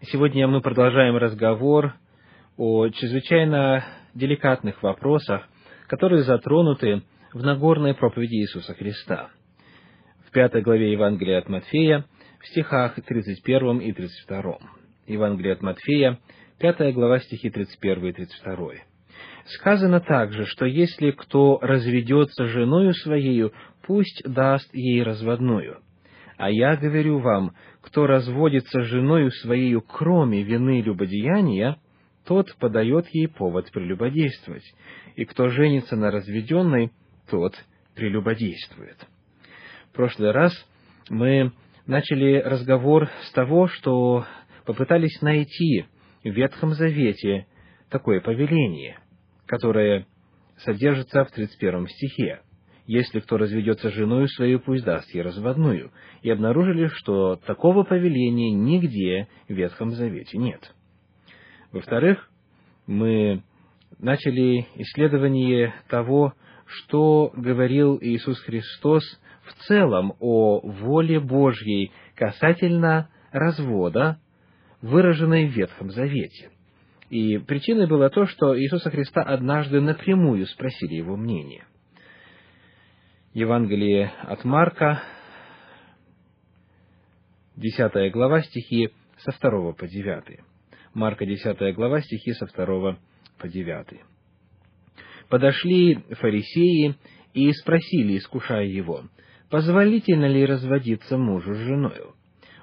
Сегодня мы продолжаем разговор о чрезвычайно деликатных вопросах, которые затронуты в Нагорной проповеди Иисуса Христа. В пятой главе Евангелия от Матфея, в стихах 31 и 32. Евангелие от Матфея, пятая глава, стихи 31 и 32. Сказано также, что если кто разведется женою своею, пусть даст ей разводную. А я говорю вам, кто разводится с женою своею, кроме вины любодеяния, тот подает ей повод прелюбодействовать, и кто женится на разведенной, тот прелюбодействует. В прошлый раз мы начали разговор с того, что попытались найти в Ветхом Завете такое повеление, которое содержится в 31 стихе если кто разведется женою свою, пусть даст ей разводную, и обнаружили, что такого повеления нигде в Ветхом Завете нет. Во-вторых, мы начали исследование того, что говорил Иисус Христос в целом о воле Божьей касательно развода, выраженной в Ветхом Завете. И причиной было то, что Иисуса Христа однажды напрямую спросили его мнение. Евангелие от Марка, 10 глава, стихи со 2 по 9. Марка, 10 глава, стихи со 2 по 9. Подошли фарисеи и спросили, искушая его, позволительно ли разводиться мужу с женою?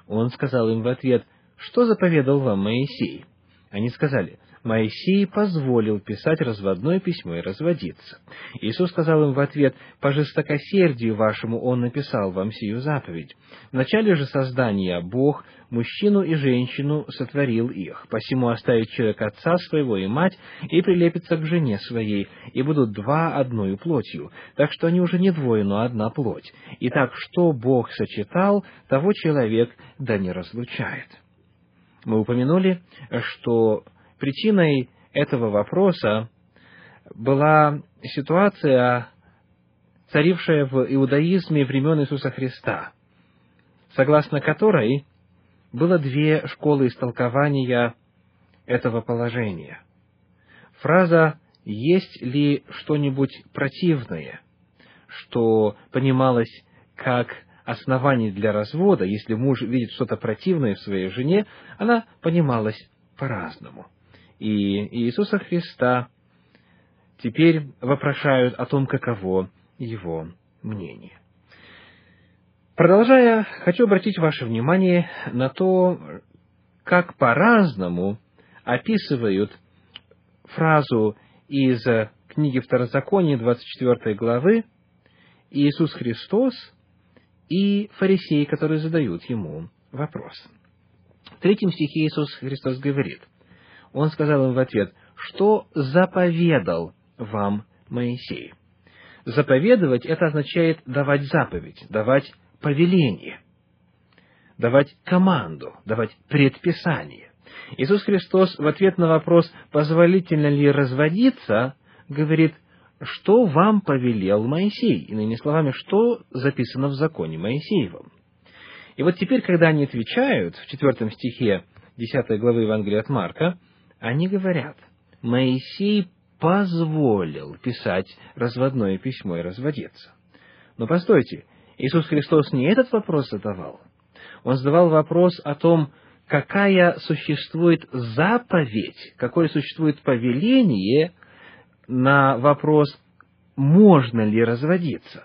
Он сказал им в ответ, что заповедал вам Моисей? Они сказали, Моисей позволил писать разводное письмо и разводиться. Иисус сказал им в ответ, «По жестокосердию вашему Он написал вам сию заповедь. В начале же создания Бог мужчину и женщину сотворил их, посему оставит человек отца своего и мать, и прилепится к жене своей, и будут два одною плотью, так что они уже не двое, но одна плоть. Итак, что Бог сочетал, того человек да не разлучает». Мы упомянули, что Причиной этого вопроса была ситуация, царившая в иудаизме времен Иисуса Христа, согласно которой было две школы истолкования этого положения. Фраза «есть ли что-нибудь противное», что понималось как основание для развода, если муж видит что-то противное в своей жене, она понималась по-разному и Иисуса Христа теперь вопрошают о том, каково его мнение. Продолжая, хочу обратить ваше внимание на то, как по-разному описывают фразу из книги Второзакония 24 главы Иисус Христос и фарисеи, которые задают ему вопрос. В третьем стихе Иисус Христос говорит – он сказал им в ответ, что заповедал вам Моисей. Заповедовать – это означает давать заповедь, давать повеление, давать команду, давать предписание. Иисус Христос в ответ на вопрос, позволительно ли разводиться, говорит, что вам повелел Моисей? Иными словами, что записано в законе Моисеевом? И вот теперь, когда они отвечают в четвертом стихе 10 главы Евангелия от Марка, они говорят, Моисей позволил писать разводное письмо и разводиться. Но постойте, Иисус Христос не этот вопрос задавал. Он задавал вопрос о том, какая существует заповедь, какое существует повеление на вопрос, можно ли разводиться.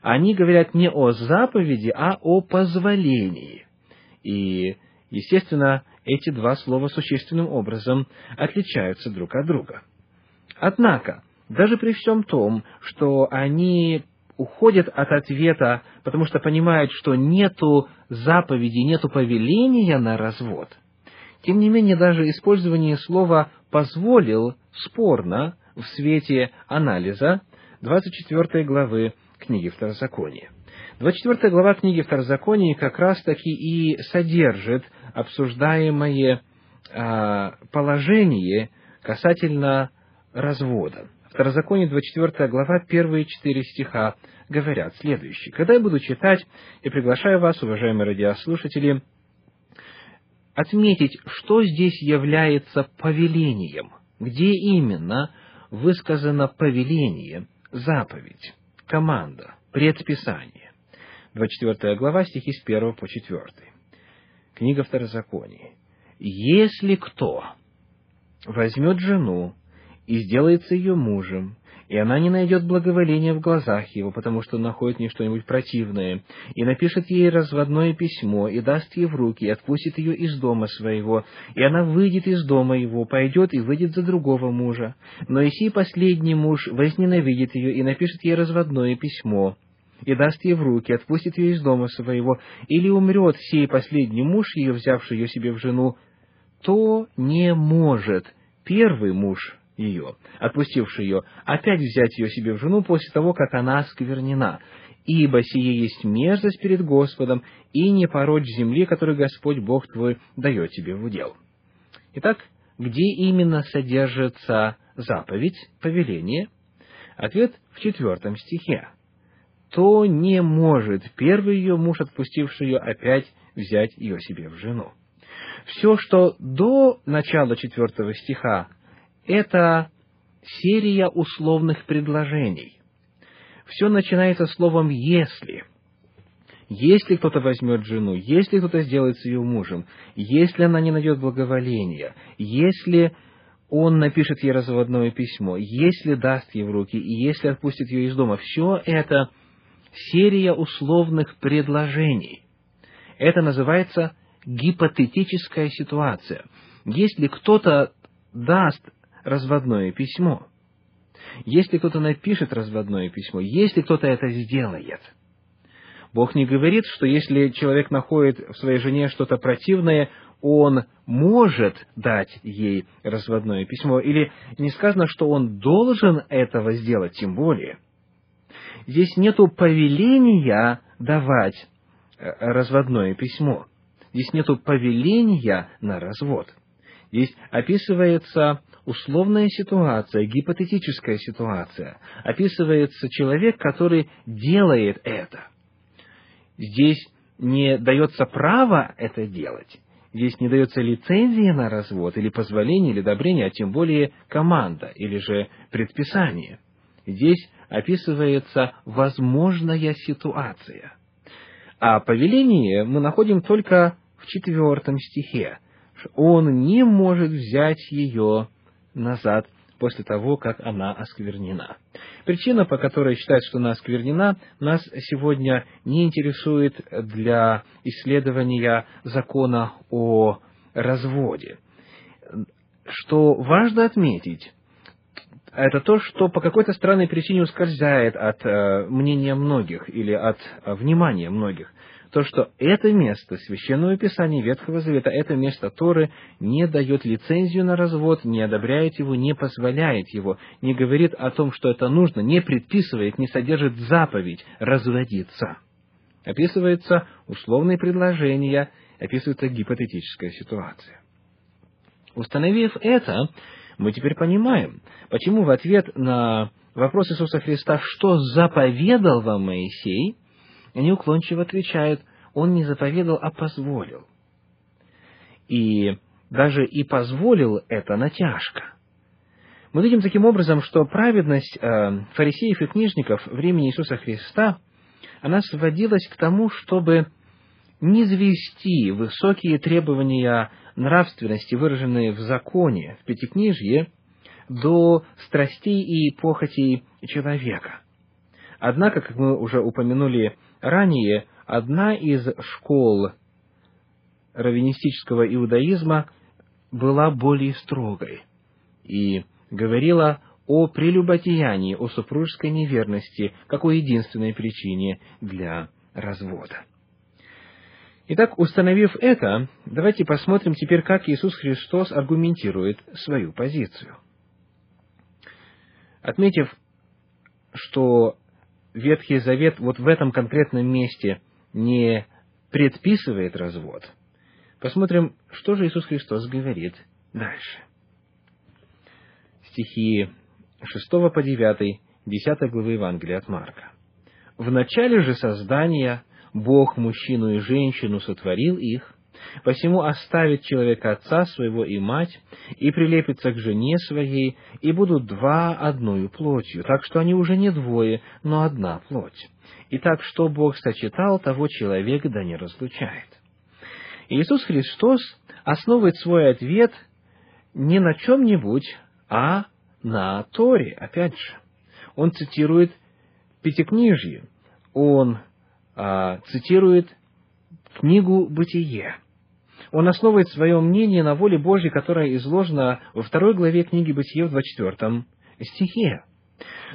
Они говорят не о заповеди, а о позволении. И, естественно, эти два слова существенным образом отличаются друг от друга. Однако, даже при всем том, что они уходят от ответа, потому что понимают, что нету заповеди, нету повеления на развод, тем не менее, даже использование слова «позволил» спорно в свете анализа 24 главы книги Второзакония. 24 глава книги Второзакония как раз-таки и содержит обсуждаемое а, положение касательно развода. Второзаконие, 24 глава, первые четыре стиха говорят следующее. «Когда я буду читать, и приглашаю вас, уважаемые радиослушатели, отметить, что здесь является повелением, где именно высказано повеление, заповедь, команда, предписание. 24 глава, стихи с 1 по 4. Книга Второзакония. «Если кто возьмет жену и сделается ее мужем, и она не найдет благоволения в глазах его, потому что находит в ней что-нибудь противное, и напишет ей разводное письмо, и даст ей в руки, и отпустит ее из дома своего, и она выйдет из дома его, пойдет и выйдет за другого мужа. Но и сей последний муж возненавидит ее и напишет ей разводное письмо, и даст ей в руки, отпустит ее из дома своего, или умрет сей последний муж, ее взявший ее себе в жену, то не может первый муж ее, отпустивший ее, опять взять ее себе в жену после того, как она осквернена. Ибо сие есть мерзость перед Господом, и не порочь земли, которую Господь Бог твой дает тебе в удел. Итак, где именно содержится заповедь, повеление? Ответ в четвертом стихе. То не может первый ее муж, отпустивший ее, опять взять ее себе в жену. Все, что до начала четвертого стиха это серия условных предложений. Все начинается словом «если». Если кто-то возьмет жену, если кто-то сделает с ее мужем, если она не найдет благоволения, если он напишет ей разводное письмо, если даст ей в руки, и если отпустит ее из дома, все это серия условных предложений. Это называется гипотетическая ситуация. Если кто-то даст разводное письмо. Если кто-то напишет разводное письмо, если кто-то это сделает, Бог не говорит, что если человек находит в своей жене что-то противное, он может дать ей разводное письмо, или не сказано, что он должен этого сделать, тем более. Здесь нету повеления давать э, разводное письмо. Здесь нету повеления на развод. Здесь описывается условная ситуация, гипотетическая ситуация. Описывается человек, который делает это. Здесь не дается право это делать. Здесь не дается лицензия на развод, или позволение, или одобрение, а тем более команда, или же предписание. Здесь описывается возможная ситуация. А повеление мы находим только в четвертом стихе. Он не может взять ее назад после того, как она осквернена. Причина, по которой считают, что она осквернена, нас сегодня не интересует для исследования закона о разводе. Что важно отметить, это то, что по какой-то странной причине ускользает от э, мнения многих или от э, внимания многих то, что это место Священного Писания Ветхого Завета, это место Торы не дает лицензию на развод, не одобряет его, не позволяет его, не говорит о том, что это нужно, не предписывает, не содержит заповедь разводиться. Описывается условные предложения, описывается гипотетическая ситуация. Установив это, мы теперь понимаем, почему в ответ на вопрос Иисуса Христа, что заповедал вам Моисей, они уклончиво отвечают, он не заповедал, а позволил. И даже и позволил это натяжка. Мы видим таким образом, что праведность э, фарисеев и книжников времени Иисуса Христа, она сводилась к тому, чтобы не звести высокие требования нравственности, выраженные в законе, в Пятикнижье, до страстей и похотей человека. Однако, как мы уже упомянули Ранее одна из школ раввинистического иудаизма была более строгой и говорила о прелюбодеянии, о супружеской неверности, как о единственной причине для развода. Итак, установив это, давайте посмотрим теперь, как Иисус Христос аргументирует свою позицию. Отметив, что Ветхий Завет вот в этом конкретном месте не предписывает развод, посмотрим, что же Иисус Христос говорит дальше. Стихи 6 по 9, 10 главы Евангелия от Марка. «В начале же создания Бог мужчину и женщину сотворил их, Посему оставит человек отца своего и мать, и прилепится к жене своей, и будут два одною плотью, так что они уже не двое, но одна плоть. И так, что Бог сочетал, того человек да не разлучает. Иисус Христос основывает свой ответ не на чем-нибудь, а на Торе, опять же. Он цитирует Пятикнижье, он цитирует книгу «Бытие». Он основывает свое мнение на воле Божьей, которая изложена во второй главе книги «Бытие» в 24 стихе.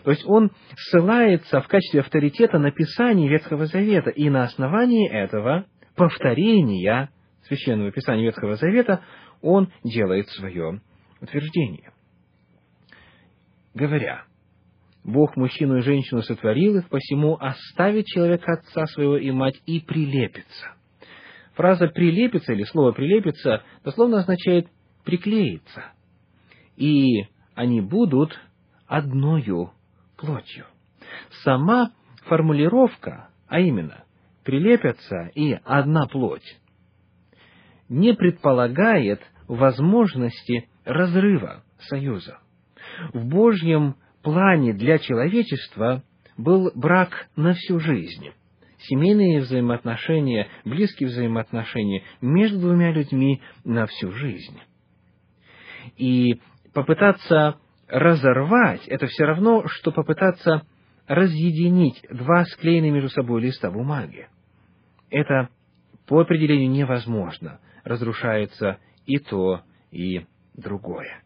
То есть он ссылается в качестве авторитета на Писание Ветхого Завета, и на основании этого повторения Священного Писания Ветхого Завета он делает свое утверждение. Говоря, Бог мужчину и женщину сотворил их, посему оставит человек отца своего и мать и прилепится. Фраза «прилепится» или слово «прилепится» дословно означает «приклеиться». И они будут одною плотью. Сама формулировка, а именно «прилепятся» и «одна плоть», не предполагает возможности разрыва союза. В Божьем плане для человечества был брак на всю жизнь. Семейные взаимоотношения, близкие взаимоотношения между двумя людьми на всю жизнь. И попытаться разорвать, это все равно, что попытаться разъединить два склеенные между собой листа бумаги. Это по определению невозможно. Разрушается и то, и другое.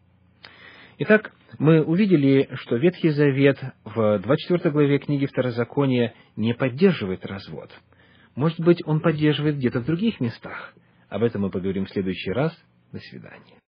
Итак, мы увидели, что Ветхий Завет в 24 главе книги Второзакония не поддерживает развод. Может быть, он поддерживает где-то в других местах. Об этом мы поговорим в следующий раз. До свидания.